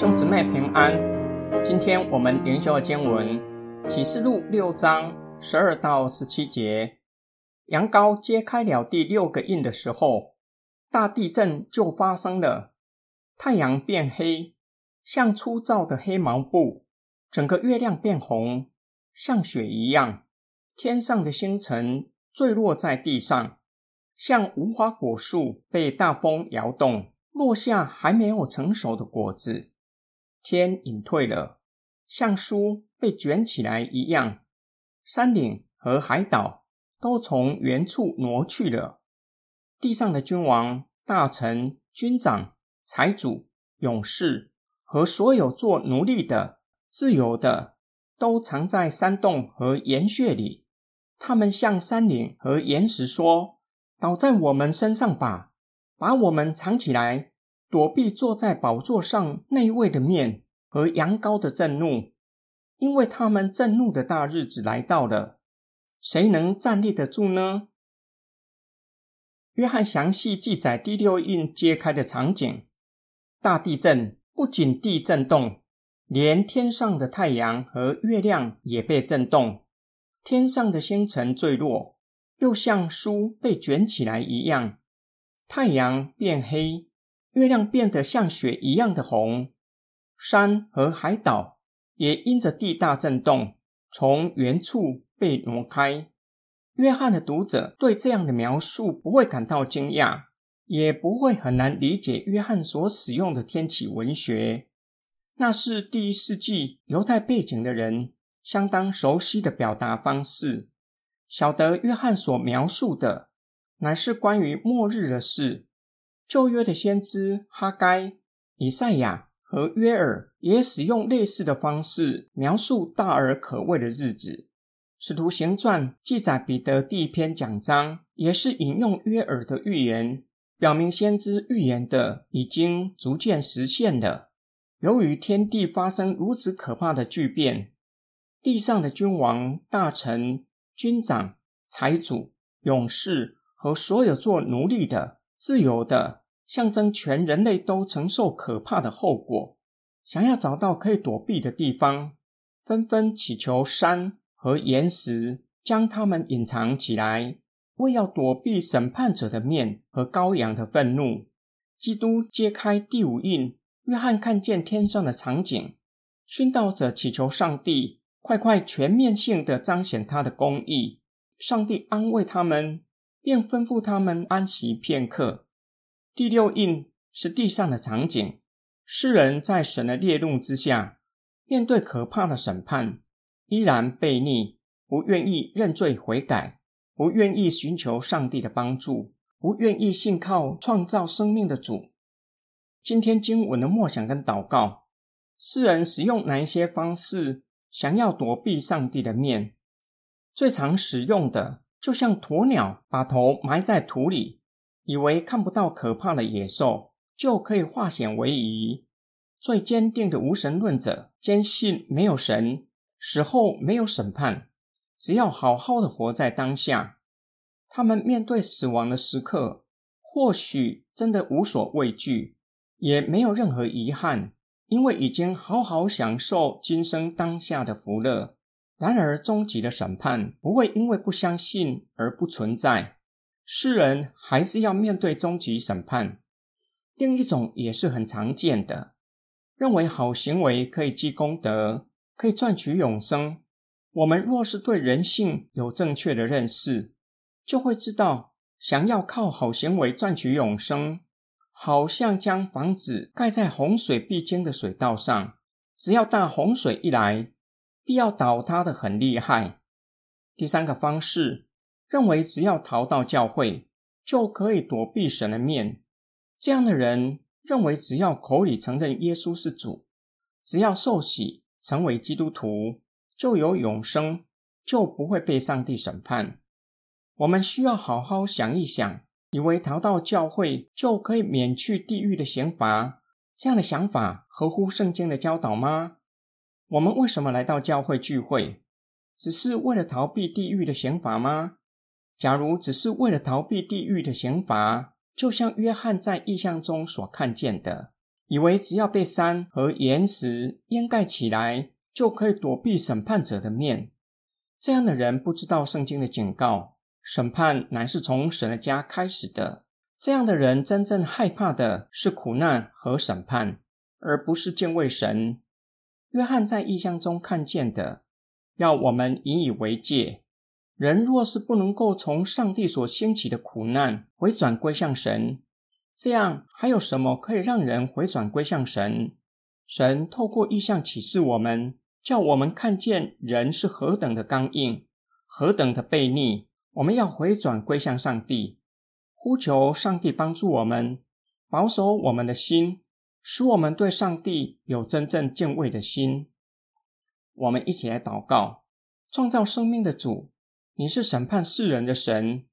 兄姊妹平安，今天我们研修的经文启示录六章十二到十七节。羊羔揭开了第六个印的时候，大地震就发生了，太阳变黑，像粗糙的黑毛布；整个月亮变红，像雪一样；天上的星辰坠落在地上，像无花果树被大风摇动。落下还没有成熟的果子，天隐退了，像书被卷起来一样。山岭和海岛都从原处挪去了。地上的君王、大臣、军长、财主、勇士和所有做奴隶的、自由的，都藏在山洞和岩穴里。他们向山岭和岩石说：“倒在我们身上吧。”把我们藏起来，躲避坐在宝座上那位的面和羊羔的震怒，因为他们震怒的大日子来到了。谁能站立得住呢？约翰详细记载第六印揭开的场景：大地震，不仅地震动，连天上的太阳和月亮也被震动，天上的星辰坠落，又像书被卷起来一样。太阳变黑，月亮变得像雪一样的红，山和海岛也因着地大震动，从原处被挪开。约翰的读者对这样的描述不会感到惊讶，也不会很难理解约翰所使用的天启文学，那是第一世纪犹太背景的人相当熟悉的表达方式，晓得约翰所描述的。乃是关于末日的事。旧约的先知哈该、以赛亚和约尔也使用类似的方式描述大而可畏的日子。使徒行传记载彼得第一篇讲章，也是引用约尔的预言，表明先知预言的已经逐渐实现了。由于天地发生如此可怕的巨变，地上的君王、大臣、军长、财主、勇士。和所有做奴隶的、自由的，象征全人类都承受可怕的后果。想要找到可以躲避的地方，纷纷祈求山和岩石将他们隐藏起来，为要躲避审判者的面和羔羊的愤怒。基督揭开第五印，约翰看见天上的场景，殉道者祈求上帝快快全面性的彰显他的公义。上帝安慰他们。便吩咐他们安息片刻。第六印是地上的场景，世人在神的烈怒之下，面对可怕的审判，依然悖逆，不愿意认罪悔改，不愿意寻求上帝的帮助，不愿意信靠创造生命的主。今天经文的默想跟祷告，世人使用哪一些方式想要躲避上帝的面？最常使用的。就像鸵鸟把头埋在土里，以为看不到可怕的野兽，就可以化险为夷。最坚定的无神论者坚信没有神，死后没有审判，只要好好的活在当下。他们面对死亡的时刻，或许真的无所畏惧，也没有任何遗憾，因为已经好好享受今生当下的福乐。然而，终极的审判不会因为不相信而不存在。世人还是要面对终极审判。另一种也是很常见的，认为好行为可以积功德，可以赚取永生。我们若是对人性有正确的认识，就会知道，想要靠好行为赚取永生，好像将房子盖在洪水必经的水道上，只要大洪水一来。必要倒塌的很厉害。第三个方式认为，只要逃到教会就可以躲避神的面。这样的人认为，只要口里承认耶稣是主，只要受洗成为基督徒，就有永生，就不会被上帝审判。我们需要好好想一想，以为逃到教会就可以免去地狱的刑罚，这样的想法合乎圣经的教导吗？我们为什么来到教会聚会？只是为了逃避地狱的刑罚吗？假如只是为了逃避地狱的刑罚，就像约翰在异象中所看见的，以为只要被山和岩石掩盖起来，就可以躲避审判者的面。这样的人不知道圣经的警告，审判乃是从神的家开始的。这样的人真正害怕的是苦难和审判，而不是敬畏神。约翰在异象中看见的，要我们引以为戒。人若是不能够从上帝所兴起的苦难回转归向神，这样还有什么可以让人回转归向神？神透过意象启示我们，叫我们看见人是何等的刚硬，何等的悖逆。我们要回转归向上帝，呼求上帝帮助我们，保守我们的心，使我们对上帝有真正敬畏的心。我们一起来祷告：创造生命的主，你是审判世人的神，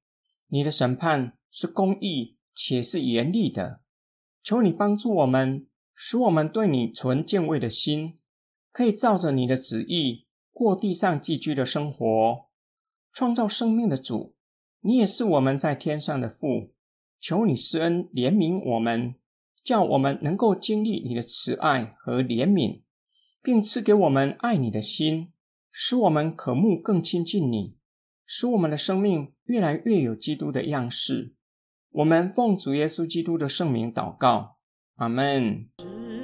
你的审判是公义。且是严厉的，求你帮助我们，使我们对你存敬畏的心，可以照着你的旨意过地上寄居的生活。创造生命的主，你也是我们在天上的父，求你施恩怜悯我们，叫我们能够经历你的慈爱和怜悯，并赐给我们爱你的心，使我们渴慕更亲近你，使我们的生命越来越有基督的样式。我们奉主耶稣基督的圣名祷告，阿门。